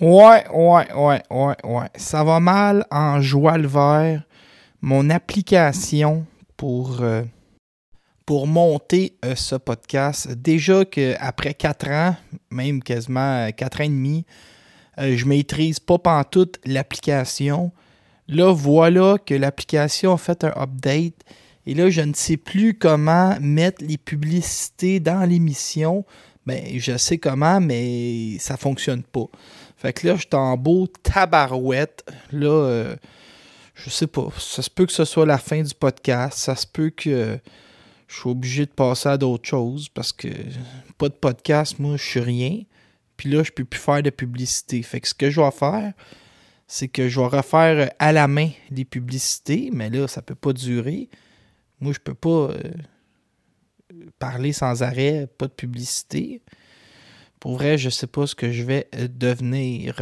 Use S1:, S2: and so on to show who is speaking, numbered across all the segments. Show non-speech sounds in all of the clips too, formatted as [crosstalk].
S1: Ouais, ouais, ouais, ouais, ouais. Ça va mal en joie le vert. Mon application pour, euh, pour monter euh, ce podcast. Déjà qu'après 4 ans, même quasiment 4 ans et demi, euh, je maîtrise pas pantoute l'application. Là, voilà que l'application a fait un update. Et là, je ne sais plus comment mettre les publicités dans l'émission. Ben, je sais comment, mais ça fonctionne pas. Fait que là, je suis en beau tabarouette. Là, euh, je sais pas. Ça se peut que ce soit la fin du podcast. Ça se peut que je suis obligé de passer à d'autres choses parce que pas de podcast, moi, je suis rien. Puis là, je peux plus faire de publicité. Fait que ce que je vais faire, c'est que je vais refaire à la main les publicités, mais là, ça peut pas durer. Moi, je peux pas euh, parler sans arrêt, pas de publicité. Pour vrai, je sais pas ce que je vais euh, devenir.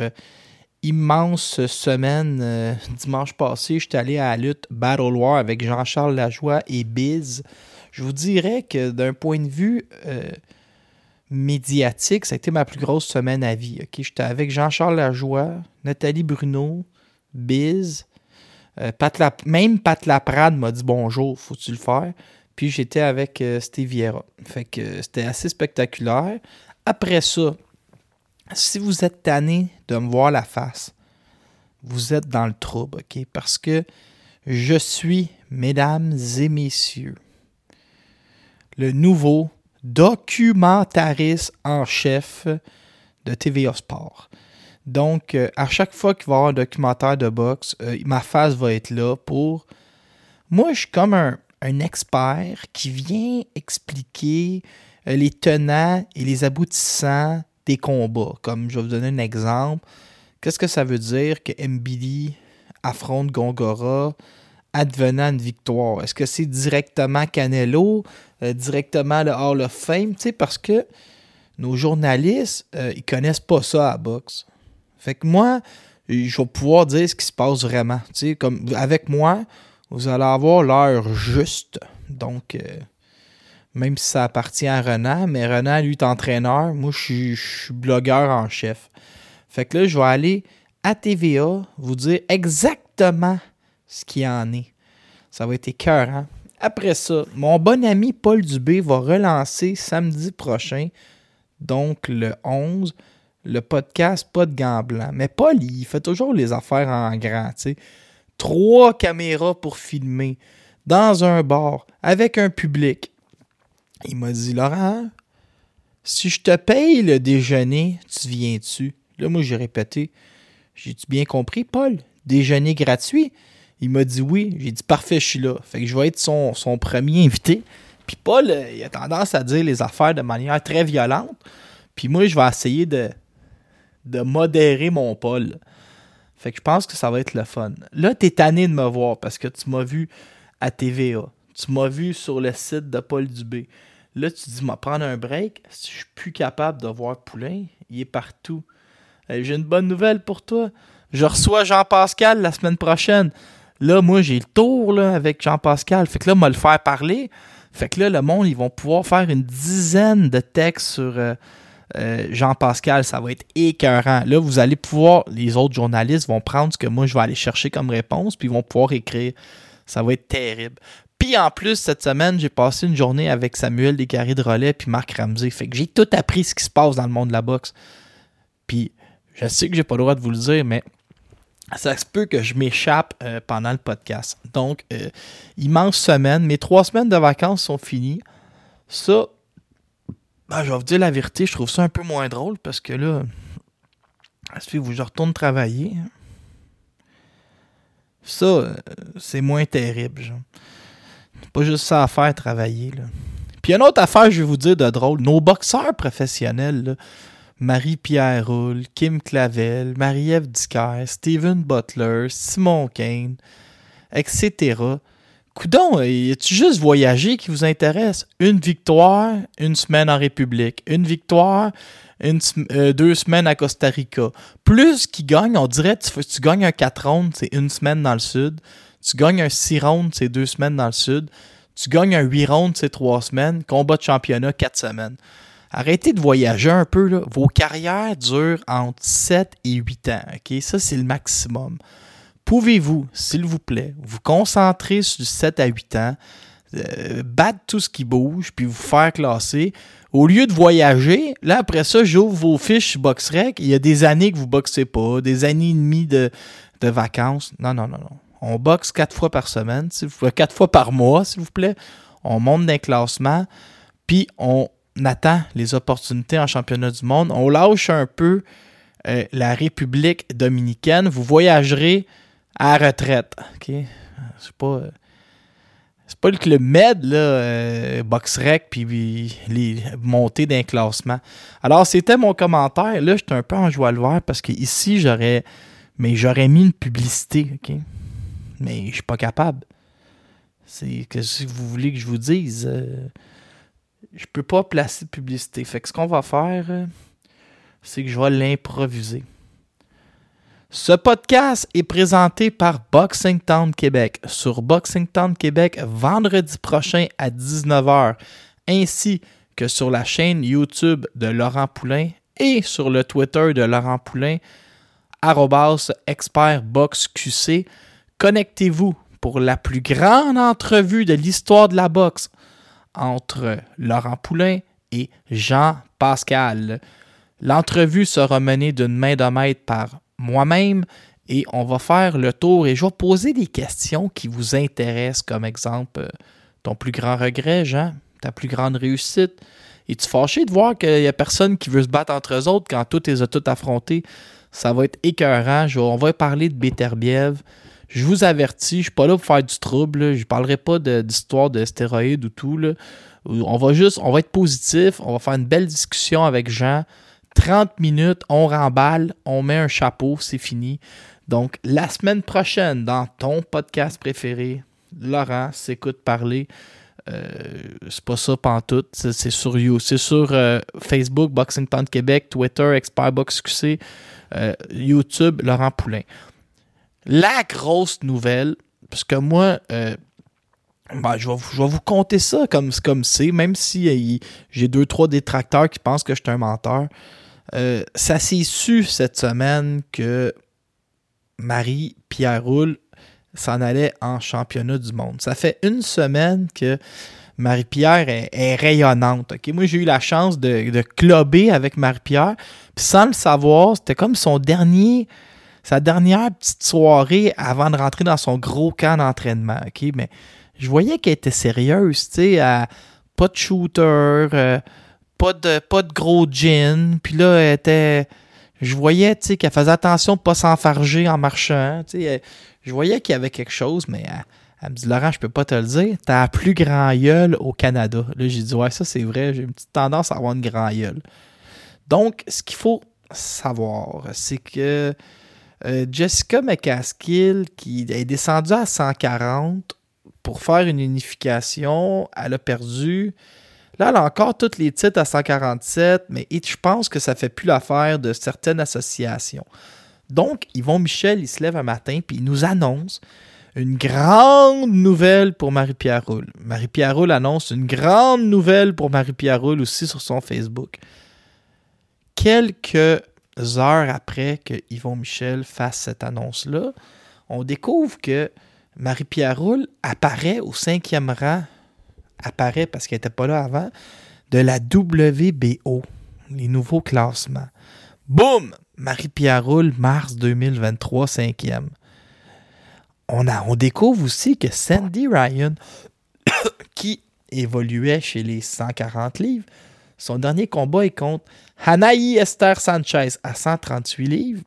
S1: Immense semaine. euh, [laughs] dimanche passé, j'étais allé à la lutte Battle War avec Jean-Charles Lajoie et Biz. Je vous dirais que d'un point de vue euh, médiatique, ça a été ma plus grosse semaine à vie. J'étais avec Jean-Charles Lajoie, Nathalie Bruno, Biz. euh, Pat Lap- même Pat Laprade m'a dit bonjour, faut-tu le faire? Puis j'étais avec euh, Steve Vieira. Fait que euh, c'était assez spectaculaire. Après ça, si vous êtes tanné de me voir la face, vous êtes dans le trouble, OK? Parce que je suis, mesdames et messieurs, le nouveau documentariste en chef de TVA Sport. Donc, euh, à chaque fois qu'il va y avoir un documentaire de boxe, euh, ma face va être là pour... Moi, je suis comme un, expert qui vient expliquer les tenants et les aboutissants des combats. Comme je vais vous donner un exemple. Qu'est-ce que ça veut dire que MBD affronte Gongora advenant une victoire? Est-ce que c'est directement Canelo, euh, directement le Hall of Fame? Parce que nos journalistes, euh, ils connaissent pas ça à la boxe. Fait que moi, je vais pouvoir dire ce qui se passe vraiment. Comme avec moi, vous allez avoir l'heure juste. Donc, euh, même si ça appartient à Renan, mais Renan, lui, est entraîneur. Moi, je suis, blogueur en chef. Fait que là, je vais aller à TVA vous dire exactement ce qu'il en est. Ça va être écœurant. Après ça, mon bon ami Paul Dubé va relancer samedi prochain, donc le 11, le podcast Pas de gants blancs. Mais Paul, il fait toujours les affaires en grand. Trois caméras pour filmer, dans un bar, avec un public. Il m'a dit, Laurent, si je te paye le déjeuner, tu viens-tu? Là, moi, j'ai répété, j'ai-tu bien compris, Paul? Déjeuner gratuit? Il m'a dit oui. J'ai dit, parfait, je suis là. Fait que je vais être son, premier invité. Puis Paul, euh, il a tendance à dire les affaires de manière très violente. Puis moi, je vais essayer de, de modérer mon Paul. Fait que je pense que ça va être le fun. Là, t'es tanné de me voir parce que tu m'as vu à TVA. Tu m'as vu sur le site de Paul Dubé. Là, tu dis, m'en prendre un break. Si je suis plus capable de voir Poulain, il est partout. J'ai une bonne nouvelle pour toi. Je reçois Jean-Pascal la semaine prochaine. Là, moi, j'ai le tour avec Jean-Pascal. Fait que là, m'a le faire parler. Fait que là, le monde, ils vont pouvoir faire une dizaine de textes sur euh, euh, Jean-Pascal. Ça va être écœurant. Là, vous allez pouvoir, les autres journalistes vont prendre ce que moi, je vais aller chercher comme réponse, puis ils vont pouvoir écrire. Ça va être terrible. Puis en plus, cette semaine, j'ai passé une journée avec Samuel Descarrés de Relais puis Marc Ramsey. Fait que j'ai tout appris ce qui se passe dans le monde de la boxe. Puis je sais que j'ai pas le droit de vous le dire, mais ça se peut que je m'échappe euh, pendant le podcast. Donc, euh, immense semaine. Mes trois semaines de vacances sont finies. Ça, ben, je vais vous dire la vérité, je trouve ça un peu moins drôle parce que là, vous je retourne travailler? Ça, euh, c'est moins terrible. Pas juste ça à faire, travailler. Là. Puis une autre affaire, je vais vous dire de drôle. Nos boxeurs professionnels, Marie-Pierre Roule, Kim Clavel, Marie-Ève Dicker, Steven Butler, Simon Kane, etc. Coudon, a-tu juste voyager qui vous intéresse? Une victoire, une semaine en République. Une victoire, euh, deux semaines à Costa Rica. Plus qui gagne, on dirait tu, tu gagnes un 4 rounds, c'est une semaine dans le sud. Tu gagnes un 6 rounds, c'est deux semaines dans le sud. Tu gagnes un 8 rounds, c'est trois semaines. Combat de championnat, quatre semaines. Arrêtez de voyager un peu. Vos carrières durent entre 7 et 8 ans. Ça, c'est le maximum. Pouvez-vous, s'il vous plaît, vous concentrer sur 7 à 8 ans, euh, battre tout ce qui bouge, puis vous faire classer? Au lieu de voyager, là, après ça, j'ouvre vos fiches BoxRec. Il y a des années que vous boxez pas, des années et demie de, de vacances. Non, non, non, non. On boxe quatre fois par semaine, vous quatre fois par mois, s'il vous plaît. On monte d'un classement, puis on attend les opportunités en championnat du monde. On lâche un peu euh, la République dominicaine. Vous voyagerez à retraite. OK? C'est pas. C'est pas le club Med, là, euh, puis les montées d'un classement. Alors, c'était mon commentaire. Là, j'étais un peu en joie le vert parce que ici, j'aurais. Mais j'aurais mis une publicité? Mais je suis pas capable. C'est que si vous voulez que je vous dise. Euh, je peux pas placer de publicité. Fait que ce qu'on va faire, euh, c'est que je vais l'improviser. Ce podcast est présenté par Boxing Town Québec sur Boxing Town Québec vendredi prochain à 19h, ainsi que sur la chaîne YouTube de Laurent Poulain et sur le Twitter de Laurent Poulain, expertboxqc. Connectez-vous pour la plus grande entrevue de l'histoire de la boxe entre Laurent Poulain et Jean Pascal. L'entrevue sera menée d'une main de maître par moi-même et on va faire le tour et je vais poser des questions qui vous intéressent, comme exemple euh, ton plus grand regret, Jean, ta plus grande réussite. Es-tu fâché de voir qu'il n'y a personne qui veut se battre entre eux autres quand tout les a tout affrontés? Ça va être écœurant. on va parler de Beterbiev. Je vous avertis, je ne suis pas là pour faire du trouble. Je ne parlerai pas d'histoire de, stéroïdes ou tout. On va juste, on va être positif. On va faire une belle discussion avec Jean. 30 minutes, on remballe, on met un chapeau, c'est fini. Donc, la semaine prochaine, dans ton podcast préféré, Laurent s'écoute parler. Euh, c'est pas ça pantoute, c'est, sur You, c'est sur euh, Facebook, Boxing Town Québec, Twitter, ExpertBoxQC, euh, YouTube, Laurent Poulain. La grosse nouvelle, parce que moi, euh, ben, je, vais, vous compter ça comme c'est, même si j'ai deux, trois détracteurs qui pensent que je suis un menteur. Euh, ça s'est su cette semaine que Marie-Pierre Roule s'en allait en championnat du monde. Ça fait une semaine que Marie-Pierre est, rayonnante. Moi, j'ai eu la chance de, de clubber avec Marie-Pierre. Puis sans le savoir, c'était comme son dernier, sa dernière petite soirée avant de rentrer dans son gros camp d'entraînement. Mais je voyais qu'elle était sérieuse, pas de shooter, euh, pas de, pas de gros gin. Puis là, elle était. Je voyais qu'elle faisait attention de pas s'enfarger en marchant. Je voyais qu'il y avait quelque chose, mais elle, me dit Laurent, je peux pas te le dire. T'as la plus grand gueule au Canada. Là, j'ai dit Ouais, ça c'est vrai, j'ai une petite tendance à avoir une grand gueule. Donc, ce qu'il faut savoir, c'est que euh, Jessica McCaskill, qui est descendue à 140 pour faire une unification, elle a perdu Là, elle a encore tous les titres à 147, mais je pense que ça fait plus l'affaire de certaines associations. Donc, Yvon Michel, il se lève un matin, puis il nous annonce une grande nouvelle pour Marie-Pierre Roule. Marie-Pierre Roule annonce une grande nouvelle pour Marie-Pierre Roule aussi sur son Facebook. Quelques heures après que Yvon Michel fasse cette annonce-là, on découvre que Marie-Pierre Roule apparaît au cinquième rang, apparaît parce qu'elle n'était pas là avant, de la WBO, les nouveaux classements. Boum! Marie-Pierre Roule, mars 2023, cinquième on, a, on découvre aussi que Sandy Ryan, [coughs] qui évoluait chez les 140 livres, son dernier combat est contre Hanaï Esther Sanchez à 138 livres,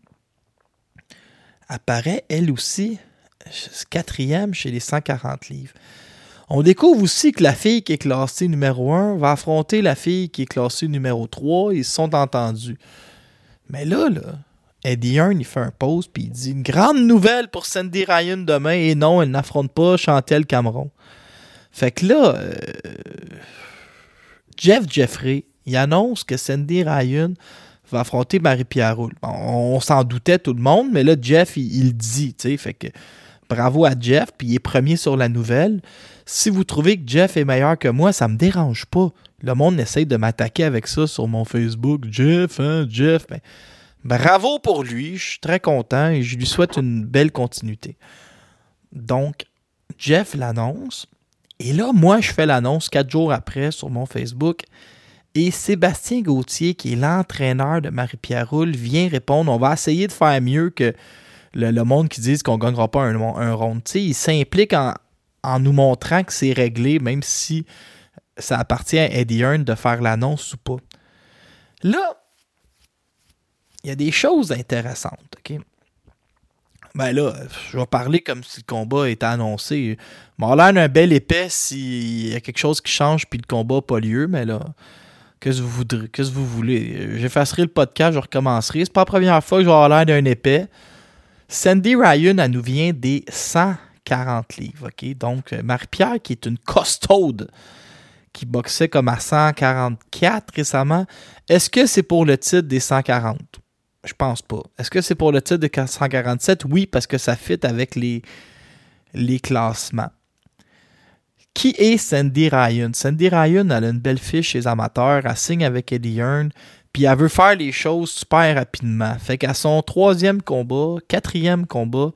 S1: apparaît elle aussi quatrième chez les 140 livres. On découvre aussi que la fille qui est classée numéro 1 va affronter la fille qui est classée numéro 3. Ils se sont entendus. Mais là, là, Eddie Hearn, il fait un pause, puis il dit Une grande nouvelle pour Sandy Ryan demain, et non, elle n'affronte pas Chantel Cameron. Fait que là, euh, Jeff Jeffrey, il annonce que Sandy Ryan va affronter Marie-Pierre Roule. on, s'en doutait tout le monde, mais là, Jeff, il, dit, tu sais, fait que bravo à Jeff, puis il est premier sur la nouvelle. Si vous trouvez que Jeff est meilleur que moi, ça me dérange pas. Le monde essaye de m'attaquer avec ça sur mon Facebook. Jeff, hein, Jeff. Ben, Bravo pour lui, je suis très content et je lui souhaite une belle continuité. Donc, Jeff l'annonce. Et là, moi, je fais l'annonce quatre jours après sur mon Facebook. Et Sébastien Gauthier, qui est l'entraîneur de Marie-Pierre Roule, vient répondre On va essayer de faire mieux que le, monde qui dit qu'on ne gagnera pas un, un round. il s'implique en, en, nous montrant que c'est réglé, même si ça appartient à Eddie Hearn de faire l'annonce ou pas. Là, il y a des choses intéressantes, OK? Ben là, je vais parler comme si le combat était annoncé. Bon, l'air d'un bel épais s'il y a quelque chose qui change puis le combat n'a pas lieu, mais là, qu'est-ce que vous voudrez, que vous voulez? J'effacerai le podcast, je recommencerai. C'est pas la première fois que je vais avoir l'air d'un épais. Sandy Ryan, elle nous vient des 140 livres, OK? Donc, Marie-Pierre, qui est une costaude, qui boxait comme à 144 récemment, est-ce que c'est pour le titre des 140? Je pense pas. Est-ce que c'est pour le titre de 147? Oui, parce que ça fit avec les, les classements. Qui est Sandy Ryan? Sandy Ryan, elle a une belle fiche chez les amateurs, elle signe avec Eddie Hearn, puis elle veut faire les choses super rapidement. Fait qu'à son troisième combat, quatrième combat,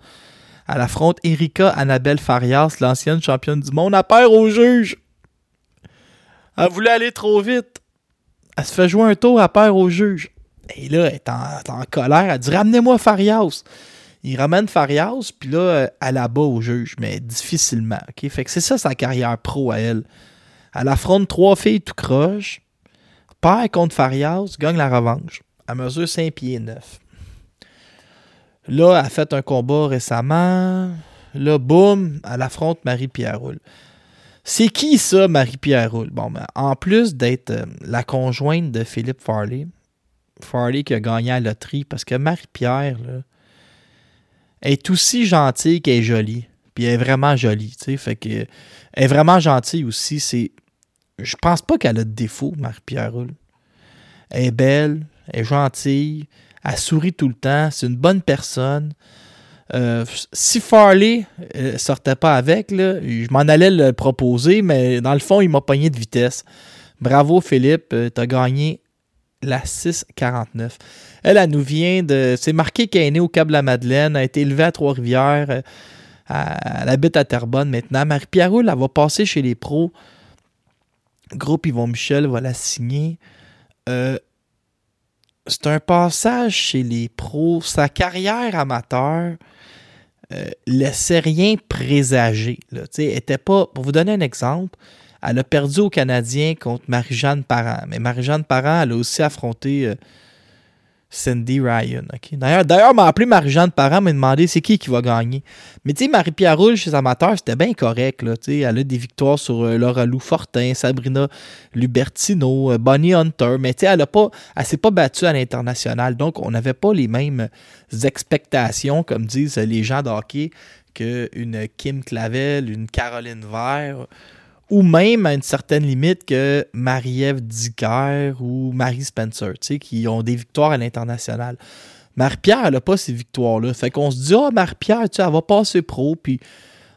S1: elle affronte Erika Annabelle Farias, l'ancienne championne du monde, à peur au juge. Elle voulait aller trop vite. Elle se fait jouer un tour à peur au juge. Et là, elle est en, colère. Elle dit Ramenez-moi Farias. Il ramène Farias, puis là, elle abat au juge, mais difficilement. Fait que c'est ça sa carrière pro à elle. Elle affronte trois filles tout croche, perd contre Farias, gagne la revanche. Elle mesure 5 pieds 9. Là, elle a fait un combat récemment. Là, boum, elle affronte Marie-Pierre Roule. C'est qui ça, Marie-Pierre Roule? Bon, ben, en plus d'être euh, la conjointe de Philippe Farley, Farley qui a gagné la loterie parce que Marie-Pierre est aussi gentille qu'elle est jolie. Puis elle est vraiment jolie, tu. Fait que elle est vraiment gentille aussi. C'est. Je pense pas qu'elle a de défaut, Marie-Pierre Elle est belle, elle est gentille, elle sourit tout le temps, c'est une bonne personne. Euh, si Farley euh, sortait pas avec, là, je m'en allais le proposer, mais dans le fond, il m'a pogné de vitesse. Bravo Philippe, euh, tu as gagné la 649. Elle, elle nous vient de. C'est marqué qu'elle est née au Cap-la-Madeleine, a été élevée à Trois-Rivières. Euh, elle, habite à Terrebonne maintenant. Marie-Pierre elle va passer chez les pros. Groupe Yvon Michel va la signer. Euh, c'est un passage chez les pros. Sa carrière amateur euh, laissait rien présager. Était pas, pour vous donner un exemple, elle a perdu aux Canadiens contre Marie-Jeanne Parent. Mais Marie-Jeanne Parent, elle a aussi affronté euh, Cindy Ryan. D'ailleurs, d'ailleurs, m'a appelé Marie-Jeanne Parent, m'a demandé c'est qui qui va gagner. Mais tu sais, Marie-Pierre Roule chez amateurs, c'était bien correct. Elle a des victoires sur euh, Laura Lou Fortin, Sabrina Lubertino, euh, Bonnie Hunter. Mais tu sais, elle ne s'est pas battue à l'international. Donc, on n'avait pas les mêmes expectations, comme disent les gens de hockey, qu'une Kim Clavel, une Caroline Vert ou même à une certaine limite que Marie-Ève Dicker ou Marie Spencer, qui ont des victoires à l'international. Marie-Pierre, elle n'a pas ces victoires-là. Fait qu'on se dit, ah, Marie-Pierre, elle va passer pro, puis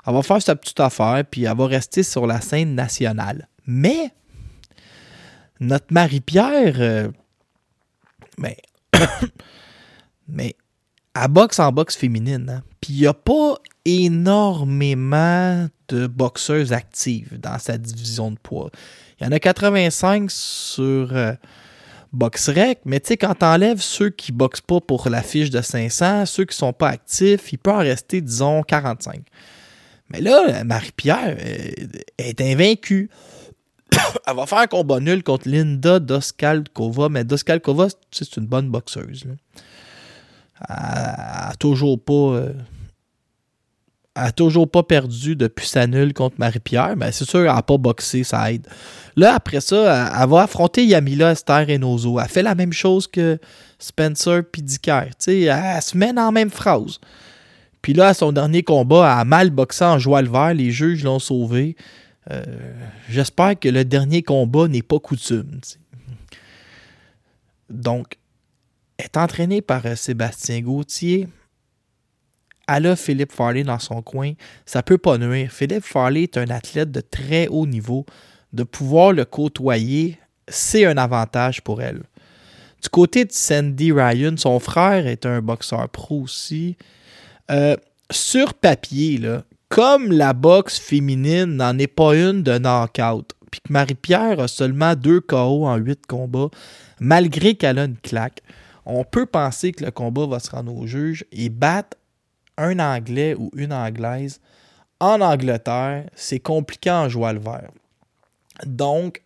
S1: elle va faire sa petite affaire, puis elle va rester sur la scène nationale. Mais, notre Marie-Pierre, euh, [coughs] mais, [coughs] mais, elle boxe en boxe féminine. Hein. Puis il n'y a pas énormément de boxeuses actives dans sa division de poids. Il y en a 85 sur euh, BoxRec, mais tu sais, quand t'enlèves ceux qui boxent pas pour la fiche de 500, ceux qui sont pas actifs, il peut en rester, disons, 45. Mais là, Marie-Pierre euh, est invaincue. [coughs] Elle va faire un combat nul contre Linda Doskalkova, mais Doskalkova, c'est une bonne boxeuse. Elle n'a toujours pas. Euh, a toujours pas perdu depuis sa nulle contre Marie-Pierre, mais c'est sûr, elle n'a pas boxé, ça aide. Là, après ça, elle, va affronter Yamila, Esther et. Elle fait la même chose que Spencer puis Dicker. Elle, elle se dans la même phrase. Puis là, à son dernier combat, elle a mal boxé en joie le vert. Les juges l'ont sauvé. Euh, j'espère que le dernier combat n'est pas coutume. Donc, est entraînée par euh, Sébastien Gauthier. Elle a Philippe Farley dans son coin. Ça peut pas nuire. Philippe Farley est un athlète de très haut niveau. De pouvoir le côtoyer, c'est un avantage pour elle. Du côté de Sandy Ryan, son frère est un boxeur pro aussi. Euh, sur papier, là, comme la boxe féminine n'en est pas une de knockout, puis que Marie-Pierre a seulement deux KO en huit combats, malgré qu'elle a une claque, on peut penser que le combat va se rendre au juge et battre un Anglais ou une Anglaise en Angleterre, c'est compliqué en joie le vert. Donc,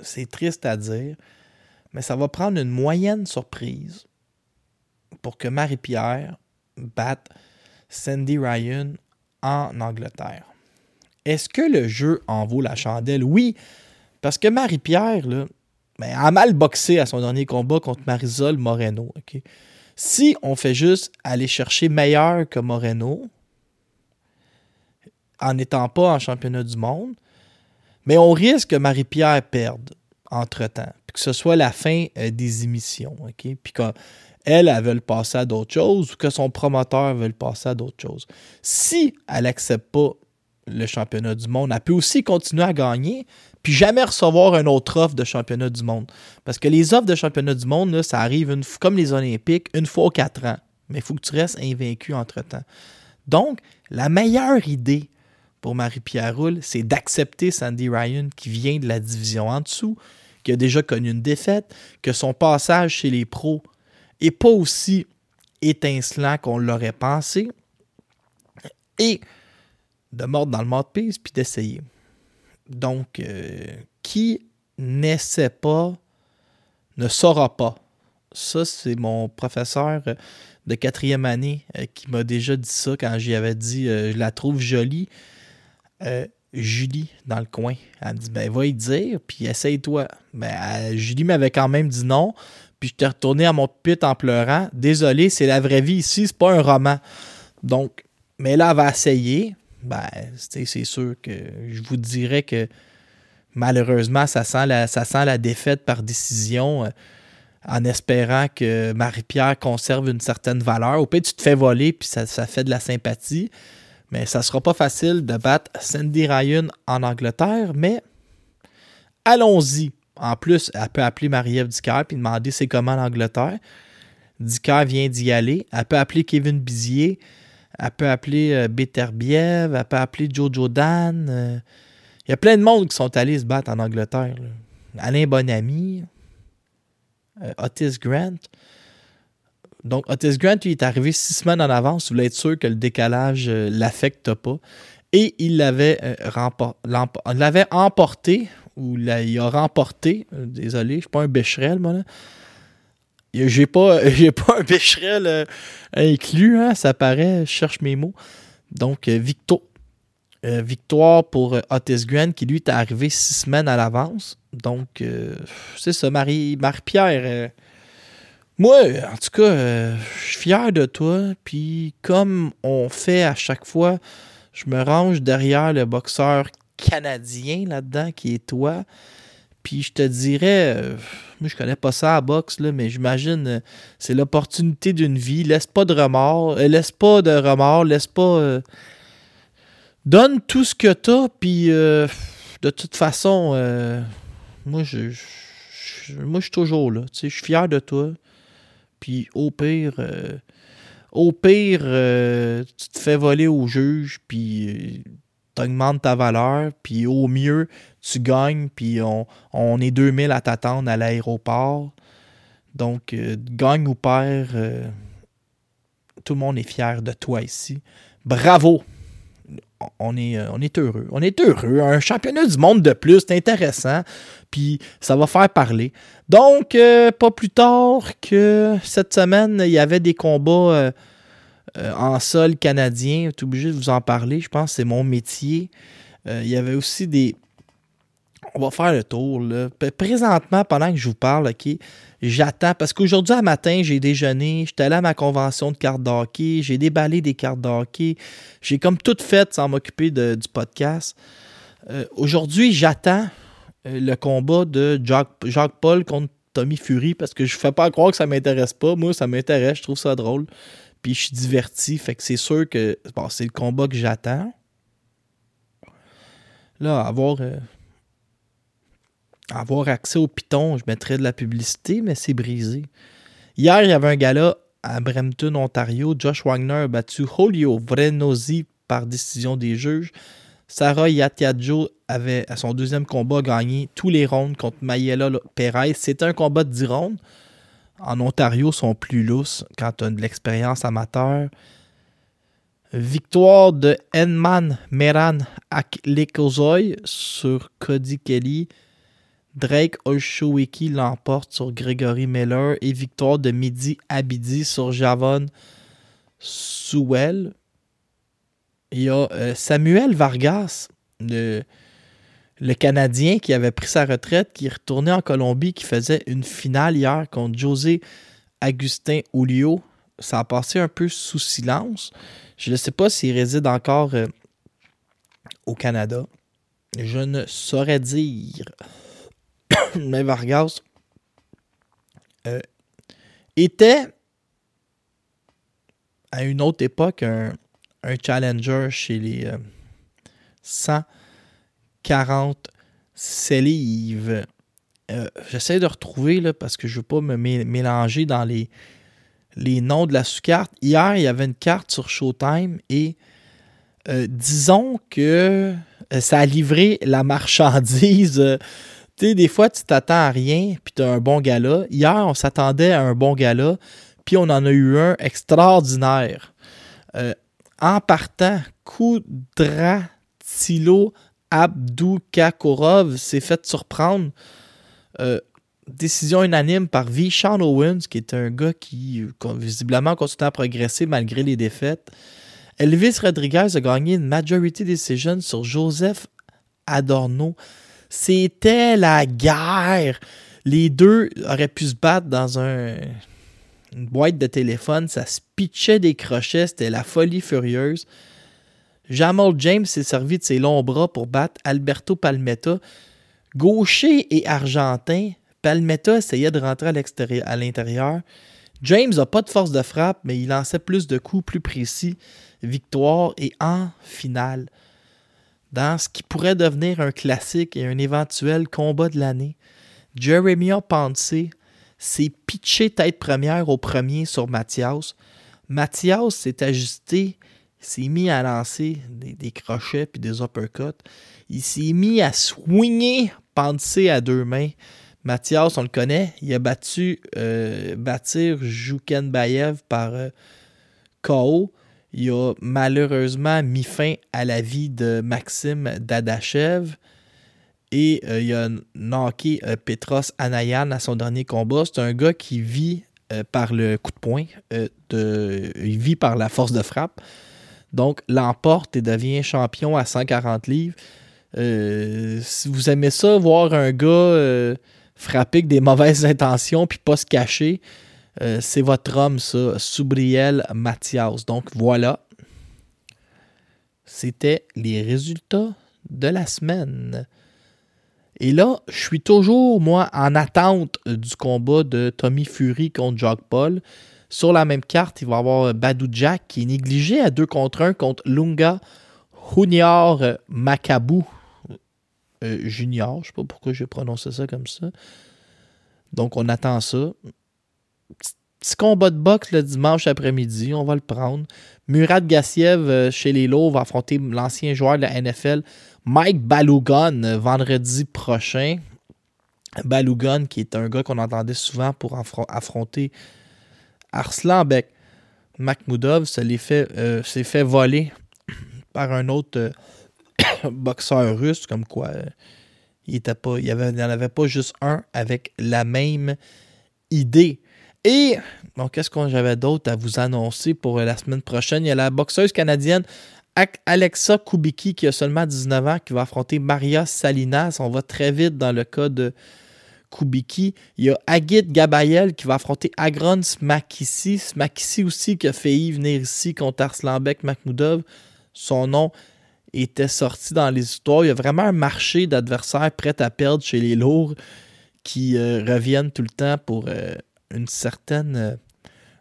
S1: c'est triste à dire, mais ça va prendre une moyenne surprise pour que Marie-Pierre batte Sandy Ryan en Angleterre. Est-ce que le jeu en vaut la chandelle? Oui, parce que Marie-Pierre, là, ben, a mal boxé à son dernier combat contre Marisol Moreno. Si on fait juste aller chercher meilleur que Moreno, en n'étant pas en championnat du monde, mais on risque que Marie-Pierre perde entre-temps, que ce soit la fin euh, des émissions? Puis qu'elle, elle, veut passer à d'autres choses ou que son promoteur veut passer à d'autres choses. Si elle n'accepte pas le championnat du monde, elle peut aussi continuer à gagner, puis jamais recevoir une autre offre de championnat du monde. Parce que les offres de championnat du monde, ça arrive comme les Olympiques, une fois aux quatre ans. Mais il faut que tu restes invaincu entre-temps. Donc, la meilleure idée pour Marie-Pierre Roule, c'est d'accepter Sandy Ryan qui vient de la division en dessous, qui a déjà connu une défaite, que son passage chez les pros n'est pas aussi étincelant qu'on l'aurait pensé, et de mordre dans le mode piste puis d'essayer. Donc, euh, qui n'essaie pas ne saura pas. Ça, c'est mon professeur de quatrième année euh, qui m'a déjà dit ça quand j'y avais dit euh, je la trouve jolie. Julie, dans le coin, elle me dit ben va y dire, puis essaye-toi. Ben, Julie m'avait quand même dit non, puis je t'ai retourné à mon pit en pleurant. Désolé, c'est la vraie vie ici, c'est pas un roman. Donc, mais là, elle va essayer ben, c'est sûr que je vous dirais que malheureusement, ça sent la, défaite par décision euh, en espérant que Marie-Pierre conserve une certaine valeur. Au pire, tu te fais voler puis ça, fait de la sympathie. Mais ça sera pas facile de battre Sandy Ryan en Angleterre, mais allons-y. En plus, elle peut appeler Marie-Ève Dicker et demander c'est comment en Angleterre. Dicker vient d'y aller. Elle peut appeler Kevin Bizier. Elle peut appeler euh, Beterbiev, elle peut appeler Jojo Dan. Euh. Il y a plein de monde qui sont allés se battre en Angleterre. Alain Bonamy, euh, Otis Grant. Donc, Otis Grant, lui, est arrivé six semaines en avance. Vous voulez être sûr que le décalage ne l'affecte pas. Et il l'avait emporté, ou il a remporté, désolé, je ne suis pas un bécherel, moi, j'ai pas, [laughs] j'ai pas un Becherel euh, inclus, hein, ça paraît, je cherche mes mots. Donc, euh, euh, victoire pour Otis Grant, qui lui est arrivé six semaines à l'avance. Donc, c'est ça, Marie, Marie-Pierre. moi, en tout cas, je suis fier de toi. Puis, comme on fait à chaque fois, je me range derrière le boxeur Canadien là-dedans qui est toi. Puis je te dirais, euh, moi je connais pas ça à boxe, là, mais j'imagine euh, c'est l'opportunité d'une vie. Laisse pas de remords. Euh, laisse pas de remords. Laisse pas. donne tout ce que t'as. Puis de toute façon, moi je, moi suis toujours là. Je suis fier de toi. Puis au pire, au pire, tu te fais voler au juge. Puis augmentes ta valeur, puis au mieux, tu gagnes, puis on, on est 2000 à t'attendre à l'aéroport. Donc, euh, gagne ou perd, euh, tout le monde est fier de toi ici. Bravo! On est, euh, on est heureux. On est heureux. Un championnat du monde de plus, c'est intéressant. Puis ça va faire parler. Donc, pas plus tard que cette semaine, il y avait des combats en sol canadien. Je suis obligé de vous en parler. Je pense que c'est mon métier. Il y avait aussi des. On va faire le tour. Là. Présentement, pendant que je vous parle, OK, j'attends. Parce qu'aujourd'hui, à matin, j'ai déjeuné. J'étais allé à ma convention de cartes d'hockey. J'ai déballé des cartes d'hockey. J'ai comme tout fait sans m'occuper du podcast. Euh, aujourd'hui, j'attends le combat de Jacques, Paul contre Tommy Fury parce que je ne fais pas croire que ça m'intéresse pas. Moi, ça m'intéresse. Je trouve ça drôle. Puis je suis diverti. Fait que c'est sûr que bon, c'est le combat que j'attends. Là, avoir, euh, avoir accès au Python, je mettrais de la publicité, mais c'est brisé. Hier, il y avait un gars à Brampton, Ontario. Josh Wagner a battu Holio Vrenosi par décision des juges. Sarah Yatiadjo avait, à son deuxième combat, gagné tous les rounds contre Mayela Perez. C'était un combat de 10 rounds en Ontario sont plus lousses quand tu as de l'expérience amateur. Victoire de Enman Meran Aklekozoy sur Cody Kelly. Drake Olshowiki l'emporte sur Gregory Miller et victoire de Midi Abidi sur Javon Sewell. Il y a euh, Samuel Vargas, le, le Canadien qui avait pris sa retraite, qui retournait en Colombie, qui faisait une finale hier contre José Agustin Julio. Ça a passé un peu sous silence. Je ne sais pas s'il réside encore euh, au Canada. Je ne saurais dire. [coughs] Mais Vargas euh, était à une autre époque un, challenger chez les 100 euh, 40 salives. Euh, j'essaie de retrouver là, parce que je ne veux pas me mélanger dans les, les noms de la sous-carte. Hier, il y avait une carte sur Showtime et euh, disons que ça a livré la marchandise. Tu sais, des fois, tu t'attends à rien, puis tu as un bon gala. Hier, on s'attendait à un bon gala, puis on en a eu un extraordinaire. en partant, coup Tilo Abdou Kakorov s'est fait surprendre. Euh, décision unanime par V. Sean Owens, qui est un gars qui visiblement continue à progresser malgré les défaites. Elvis Rodriguez a gagné une majority decision sur Joseph Adorno. C'était la guerre. Les deux auraient pu se battre dans un, une boîte de téléphone. Ça se pitchait des crochets. C'était la folie furieuse. Jamal James s'est servi de ses longs bras pour battre Alberto Palmetta. Gaucher et argentin, Palmetta essayait de rentrer à l'intérieur. James n'a pas de force de frappe, mais il lançait plus de coups plus précis. Victoire et en finale. Dans ce qui pourrait devenir un classique et un éventuel combat de l'année, Jeremiah Ponce s'est pitché tête première au premier sur Mathias. Mathias s'est ajusté s'est mis à lancer des, crochets puis des uppercuts. Il s'est mis à swinger penser à deux mains. Mathias, on le connaît, il a battu euh, bâtir Bayev par euh, KO. Il a malheureusement mis fin à la vie de Maxime Dadachev. Et euh, il a knocké Petros Anayan à son dernier combat. C'est un gars qui vit par le coup de poing, il vit par la force de frappe. Donc, l'emporte et devient champion à 140 livres. Euh, si vous aimez ça, voir un gars euh, frapper avec des mauvaises intentions puis pas se cacher, euh, c'est votre homme, ça, Soubriel Mathias. Donc, voilà. C'était les résultats de la semaine. Et là, je suis toujours, moi, en attente du combat de Tommy Fury contre Jacques Paul. Sur la même carte, il va y avoir Badou Jack qui est négligé à 2 contre 1 contre Lunga Hunyar Makabou euh, Junior. Je ne sais pas pourquoi j'ai prononcé ça comme ça. Donc, on attend ça. Petit combat de boxe le dimanche après-midi, on va le prendre. Murad Gassiev euh, chez les Lots va affronter l'ancien joueur de la NFL, Mike Balugan, euh, vendredi prochain. Balugan, qui est un gars qu'on entendait souvent pour affronter Arslanbek. Makhmoudov s'est fait, euh, fait voler par un autre [coughs] boxeur russe, comme quoi il n'y en avait pas juste un avec la même idée. Et, bon, qu'est-ce que j'avais d'autre à vous annoncer pour la semaine prochaine? Il y a la boxeuse canadienne Alexa Kubicki qui a seulement 19 ans qui va affronter Maria Salinas. On va très vite dans le cas de Kubicki. Il y a Agit Gabayel qui va affronter Agron Smakissi. Smakissi aussi qui a failli venir ici contre Arslanbek Makhmoudov. Son nom était sorti dans les histoires. Il y a vraiment un marché d'adversaires prêts à perdre chez les lourds qui euh, reviennent tout le temps pour euh, une certaine, euh,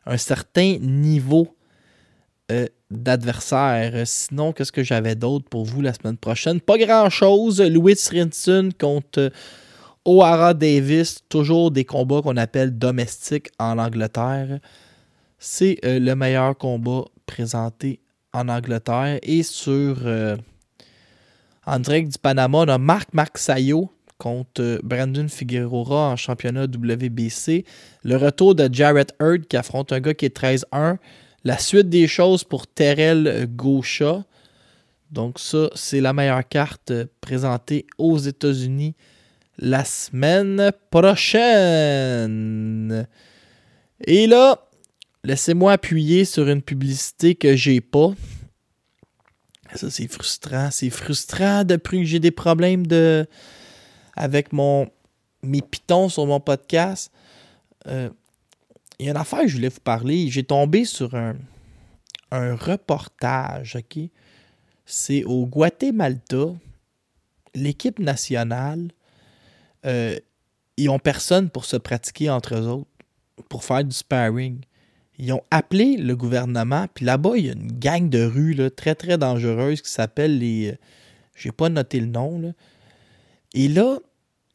S1: un certain niveau euh, d'adversaire. Sinon, qu'est-ce que j'avais d'autre pour vous la semaine prochaine? Pas grand-chose. Louis Rinson contre euh, O'Hara Davis. Toujours des combats qu'on appelle domestiques en Angleterre. C'est le meilleur combat présenté en Angleterre. Et sur en direct du Panama, on a Marc Marxayo contre euh, Brandon Figueroa en championnat WBC. Le retour de Jarrett Hurd qui affronte un gars qui est 13-1. La suite des choses pour Terrell Gaucha. Donc ça, c'est la meilleure carte euh, présentée aux États-Unis la semaine prochaine. Et là, laissez-moi appuyer sur une publicité que j'ai pas. Ça, c'est frustrant. C'est frustrant depuis que j'ai des problèmes de, avec mon, mes pitons sur mon podcast. Euh, il y a une affaire que je voulais vous parler. J'ai tombé sur un, un reportage, OK? C'est au Guatemala, l'équipe nationale, euh, ils ont personne pour se pratiquer entre eux autres, pour faire du sparring. Ils ont appelé le gouvernement, puis là-bas, il y a une gang de rues là, très, très dangereuse qui s'appelle les... Euh, j'ai pas noté le nom, là. Et là,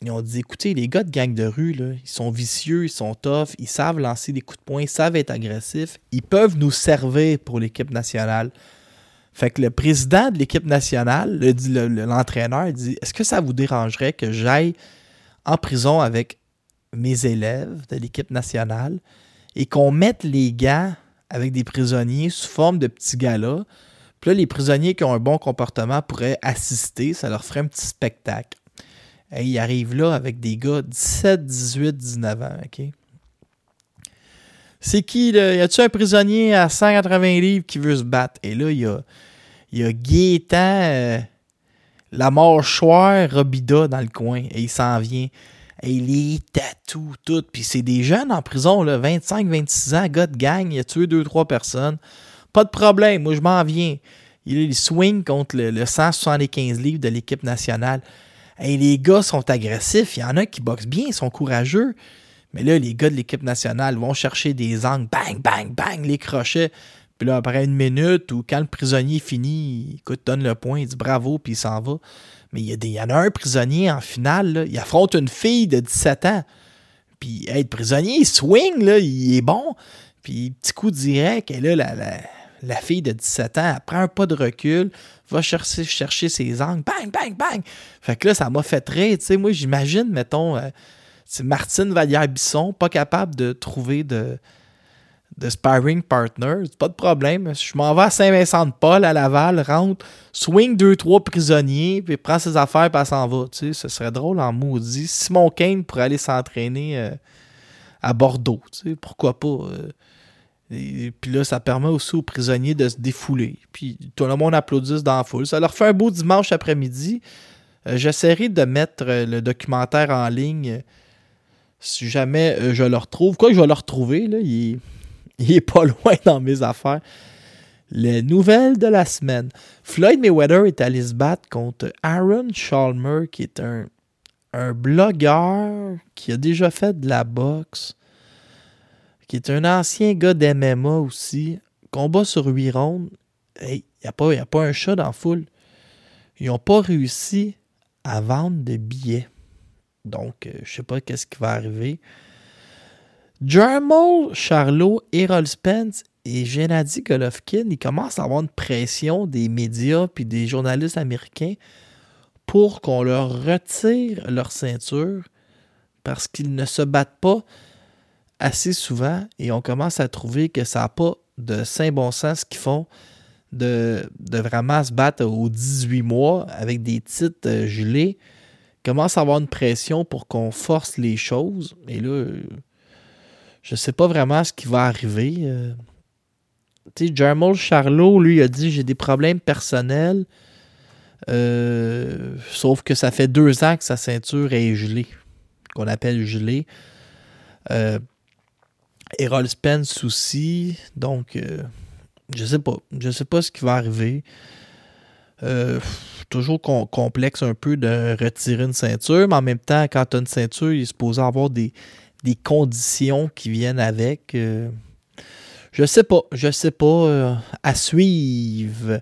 S1: ils ont dit écoutez, les gars de gang de rue, là, ils sont vicieux, ils sont tough, ils savent lancer des coups de poing, ils savent être agressifs, ils peuvent nous servir pour l'équipe nationale. Fait que le président de l'équipe nationale, l'entraîneur, le, dit Est-ce que ça vous dérangerait que j'aille en prison avec mes élèves de l'équipe nationale et qu'on mette les gars avec des prisonniers sous forme de petits gars-là? Puis là, les prisonniers qui ont un bon comportement pourraient assister, ça leur ferait un petit spectacle il arrive là avec des gars 17, 18, 19 ans, OK? C'est qui, là? Y a-tu un prisonnier à 180 livres qui veut se battre? Et là, il y a, y Gaétan, euh, la mâchoire Robida dans le coin, et il s'en vient. Et il est tatou, tout. Puis c'est des jeunes en prison, là, 25, 26 ans, gars de gang, il a tué 2-3 personnes. Pas de problème, moi je m'en viens. Il, swing contre le 175 livres de l'équipe nationale. Les gars sont agressifs. Il y en a qui boxent bien, ils sont courageux. Mais là, les gars de l'équipe nationale vont chercher des angles, bang, bang, bang, les crochets. Puis là, après une minute ou quand le prisonnier finit, écoute, donne le point, il dit bravo, puis il s'en va. Mais il y, a des, y en a un prisonnier en finale, il affronte une fille de 17 ans. Puis, le prisonnier, il swing, il est bon. Puis, petit coup direct, et là, la, la, la fille de 17 ans, elle prend un pas de recul, va chercher, chercher ses angles, bang, bang, bang. Fait que là, ça m'a fait rire. Tu sais, moi, j'imagine, mettons, euh, Martine Vallière-Bisson, pas capable de trouver de, de sparring partner, pas de problème. Je m'en vais à Saint-Vincent-de-Paul, à Laval, rentre, swing deux, trois prisonniers, puis prend ses affaires, puis s'en va. Ce serait drôle en maudit. Simon Kane pourrait aller s'entraîner euh, à Bordeaux. Tu sais, pourquoi pas? Euh, et puis là, ça permet aussi aux prisonniers de se défouler. Puis tout le monde applaudisse dans la foule. Ça leur fait un beau dimanche après-midi. Euh, j'essaierai de mettre euh, le documentaire en ligne euh, si jamais je le retrouve. Quoi que je vais le retrouver, là, [laughs] il, est, pas loin dans mes affaires. Les nouvelles de la semaine. Floyd Mayweather est allé se battre contre Aaron Chalmer, qui est un, un blogueur qui a déjà fait de la boxe, qui est un ancien gars d'MMA aussi. Combat sur 8 rondes. Il n'y a, pas, a pas un chat dans la foule. Ils n'ont pas réussi à vendre de billets. Donc, euh, je sais pas qu'est-ce qui va arriver. Jermel Charlot, Errol Spence et Gennady Golovkin, ils commencent à avoir une pression des médias puis des journalistes américains pour qu'on leur retire leur ceinture parce qu'ils ne se battent pas assez souvent et on commence à trouver que ça n'a pas de saint bon sens qu'ils font de, de, vraiment se battre aux 18 mois avec des titres euh, gelés. Commence à avoir une pression pour qu'on force les choses. Et là, je sais pas vraiment ce qui va arriver. Euh. tu sais, Jermel Charlot, lui, a dit j'ai des problèmes personnels. Euh, sauf que ça fait deux ans que sa ceinture est gelée, qu'on appelle gelée. Errol Spence aussi. Donc, euh, je sais pas. Je sais pas ce qui va arriver. toujours complexe un peu de retirer une ceinture, mais en même temps, quand tu as une ceinture, il est supposé avoir des, des conditions qui viennent avec. Euh, je sais pas, je sais pas. Euh, à suivre.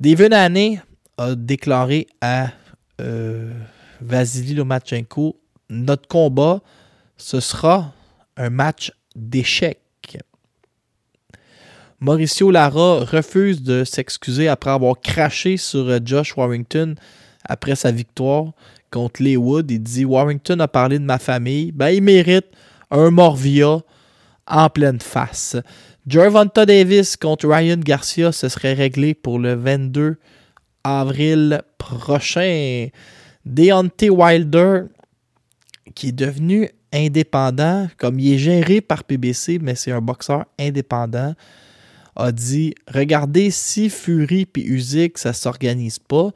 S1: David Haney a déclaré à euh, Vasily Lomachenko notre combat, ce sera un match d'échecs. Mauricio Lara refuse de s'excuser après avoir craché sur Josh Warrington après sa victoire contre les Wood. Il dit Warrington a parlé de ma famille. Ben, il mérite un Morvia en pleine face. Gervonta Davis contre Ryan Garcia, ce serait réglé pour le 22 avril prochain. Deontay Wilder, qui est devenu indépendant, comme il est géré par PBC, mais c'est un boxeur indépendant, a dit Regardez si Fury et Usyk, ça s'organise pas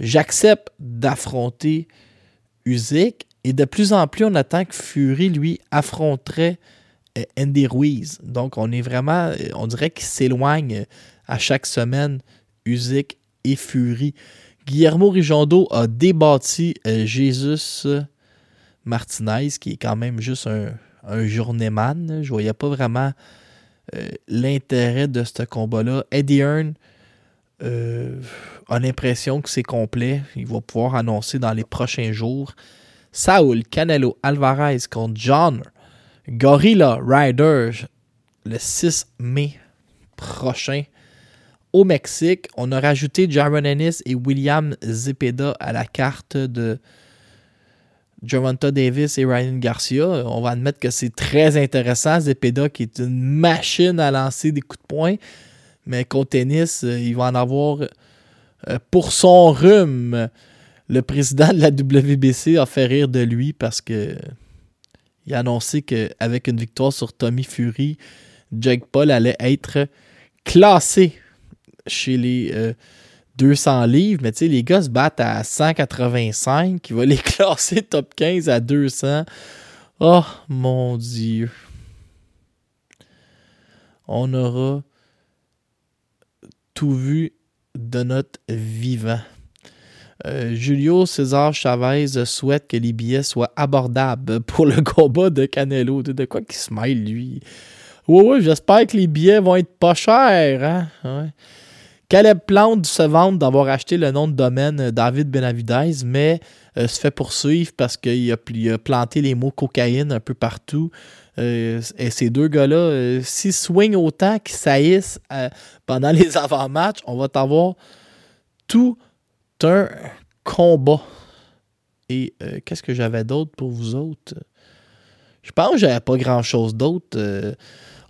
S1: j'accepte d'affronter Usyk et de plus en plus on attend que Fury lui affronterait euh, Andy Ruiz. Donc on est vraiment, on dirait qu'il s'éloigne à chaque semaine Usyk et Fury. Guillermo Rijondo a débattu Jesus Martinez, qui est quand même juste un, un journeyman. Je voyais pas vraiment euh, l'intérêt de ce combat-là. Eddie Hearn euh, a l'impression que c'est complet. Il va pouvoir annoncer dans les prochains jours. Saul Canelo Alvarez contre John Gorilla Rider le 6 mai prochain au Mexique. On a rajouté Jaron Ennis et William Zepeda à la carte de Javonta Davis et Ryan Garcia. On va admettre que c'est très intéressant. Zepeda qui est une machine à lancer des coups de poing. Mais qu'au tennis, euh, il va en avoir euh, pour son rhume. Le président de la WBC a fait rire de lui parce que il a annoncé qu'avec une victoire sur Tommy Fury, Jake Paul allait être classé chez les 200 euh, livres. Mais tu sais, les gars se battent à 185. Il va [laughs] les classer top 15 à 200. Oh mon Dieu. On aura tout vu de notre vivant. Euh, Julio César Chavez souhaite que les billets soient abordables [laughs] pour le combat de Canelo. De quoi qu'il se mêle, lui? Oui, oui, j'espère que les billets vont être pas chers. Hein? Caleb Plante se vante d'avoir acheté le nom de domaine David Benavidez, mais euh, se fait poursuivre parce qu'il a, planté les mots cocaïne un peu partout. Euh, et ces deux gars-là, euh, s'ils swingent autant qu'ils saillissent euh, pendant [laughs] les avant-matchs, on va avoir tout un combat. Et qu'est-ce que j'avais d'autre pour vous autres? Je pense que j'avais pas grand-chose d'autre.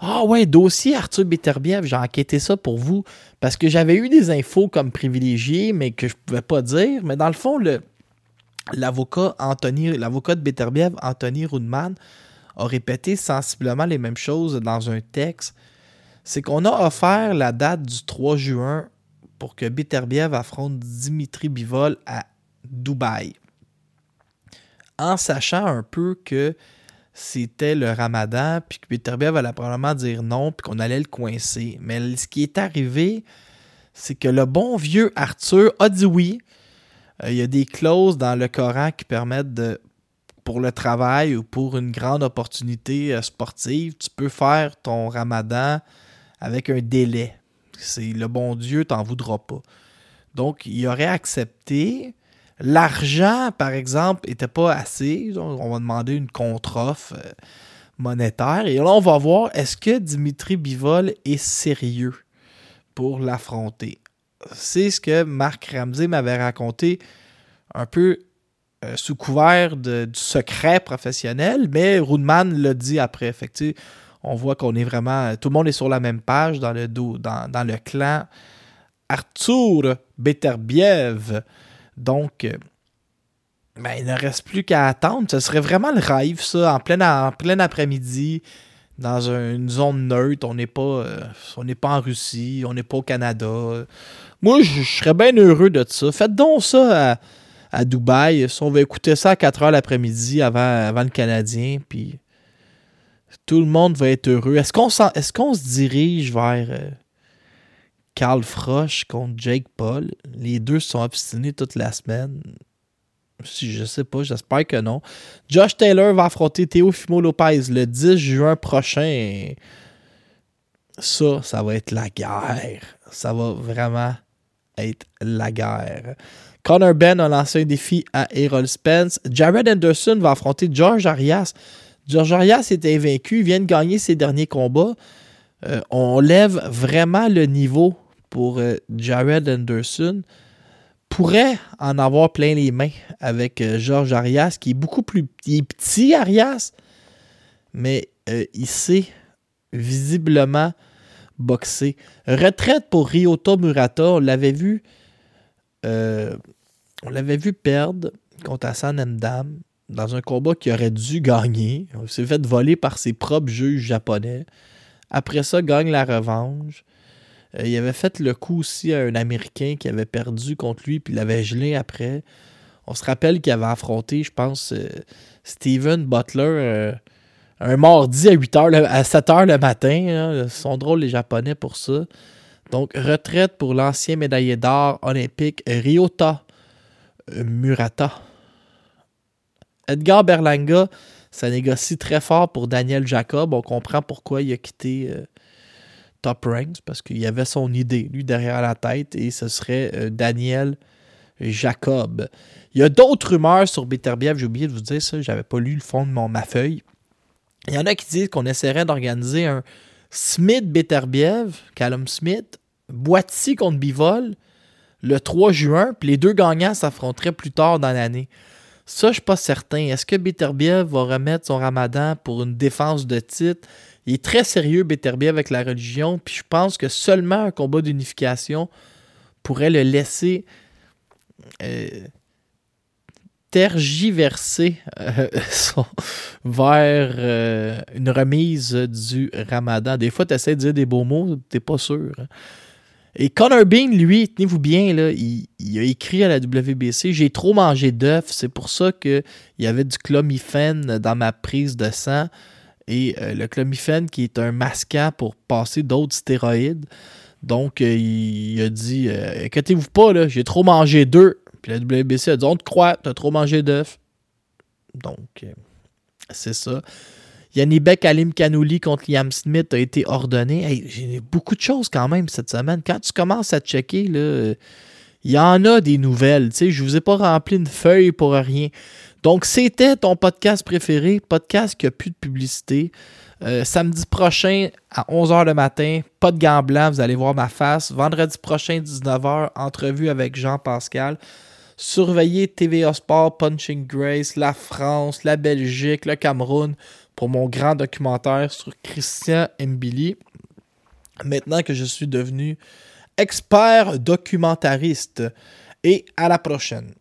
S1: Ah ouais, dossier Arthur Beterbiev, j'ai enquêté ça pour vous parce que j'avais eu des infos comme privilégié, mais que je pouvais pas dire. Mais dans le fond, l'avocat Anthony, l'avocat de Beterbiev, Anthony Rudman, a répété sensiblement les mêmes choses dans un texte, c'est qu'on a offert la date du 3 juin pour que Beterbiev affronte Dimitri Bivol à Dubaï. En sachant un peu que c'était le ramadan, puis que Beterbiev allait probablement dire non, puis qu'on allait le coincer. Mais ce qui est arrivé, c'est que le bon vieux Arthur a dit oui. Euh, il y a des clauses dans le Coran qui permettent de, pour le travail ou pour une grande opportunité euh, sportive, tu peux faire ton ramadan avec un délai. C'est le bon Dieu t'en voudra pas. Donc, il aurait accepté. L'argent, par exemple, n'était pas assez. On va demander une contre-offre euh, monétaire. Et là, on va voir est-ce que Dimitri Bivol est sérieux pour l'affronter? C'est ce que Marc Ramsey m'avait raconté un peu euh, sous couvert du secret professionnel, mais Rudman l'a dit après. Fait on voit qu'on est vraiment. Tout le monde est sur la même page dans le, dans, dans le clan Arthur Beterbiev. Donc, euh, ben, il ne reste plus qu'à attendre. Ce serait vraiment le rêve, ça, en plein, après-midi, dans une zone neutre. On n'est pas, euh, on n'est pas en Russie, on n'est pas au Canada. Moi, je serais bien heureux de ça. Faites donc ça à, Dubaï. Si on va écouter ça à 4 heures l'après-midi avant, avant le Canadien, puis tout le monde va être heureux. Est-ce qu'on est qu'on se dirige vers euh, Carl Frosch contre Jake Paul? Les deux sont obstinés toute la semaine. Je sais pas, j'espère que non. Josh Taylor va affronter Théo Fimo Lopez le 10 juin prochain. Ça, ça va être la guerre. Ça va vraiment être la guerre. Connor Ben a lancé un défi à Errol Spence. Jared Anderson va affronter George Arias. George Arias était vaincu, il vient de gagner ses derniers combats. Euh, on lève vraiment le niveau pour euh, Jared Anderson. Pourrait en avoir plein les mains avec euh, George Arias, qui est beaucoup plus petit, Arias, mais il sait visiblement boxer. Retraite pour Ryota Murata, on l'avait vu. on l'avait vu perdre contre Hassan dans un combat qui aurait dû gagner. Il s'est fait voler par ses propres juges japonais. Après ça, gagne la revanche. Euh, il avait fait le coup aussi à un Américain qui avait perdu contre lui, puis l'avait gelé après. On se rappelle qu'il avait affronté, je pense, euh, Steven Butler euh, un mardi à 8h, à 7h le matin. Ils sont drôles les Japonais pour ça. Donc, retraite pour l'ancien médaillé d'or olympique Ryota Murata. Edgar Berlanga, ça négocie très fort pour Daniel Jacob. On comprend pourquoi il a quitté Top Ranks, parce qu'il y avait son idée, lui, derrière la tête, et ce serait euh, Daniel Jacob. Il y a d'autres rumeurs sur Beterbiev, j'ai oublié de vous dire ça, j'avais pas lu le fond de mon, ma feuille. Il y en a qui disent qu'on essaierait d'organiser un Smith-Beterbiev, Callum Smith, Boiti contre Bivol, le 3 juin, puis les deux gagnants s'affronteraient plus tard dans l'année. Ça, je suis pas certain. Est-ce que Beterbiev va remettre son ramadan pour une défense de titre? Il est très sérieux, Beterbiev, avec la religion. Puis je pense que seulement un combat d'unification pourrait le laisser euh, tergiverser euh, [laughs] vers euh, une remise du ramadan. Des fois, tu essaies de dire des beaux mots, t'es pas sûr. Hein. Et Connor Bean, lui, tenez-vous bien, là, il, a écrit à la WBC J'ai trop mangé d'œufs, c'est pour ça qu'il y avait du clomifène dans ma prise de sang. Et euh, le clomifène, qui est un masquant pour passer d'autres stéroïdes. Donc, euh, il, a dit euh, Inquiétez-vous pas, là, j'ai trop mangé d'œufs. Puis la WBC a dit On te croit, t'as trop mangé d'œufs. Donc, c'est ça. Yannibek Alim Kanouli contre Liam Smith a été ordonné. J'ai beaucoup de choses quand même cette semaine. Quand tu commences à checker, il y en a des nouvelles. Je ne vous ai pas rempli une feuille pour rien. Donc, c'était ton podcast préféré, podcast qui n'a plus de publicité. Euh, samedi prochain à 11h le matin, pas de gants blancs, vous allez voir ma face. Vendredi prochain, 19h, entrevue avec Jean-Pascal. Surveillez TVA Sport, Punching Grace, la France, la Belgique, le Cameroun pour mon grand documentaire sur Christian Mbili. Maintenant que je suis devenu expert documentariste. Et à la prochaine.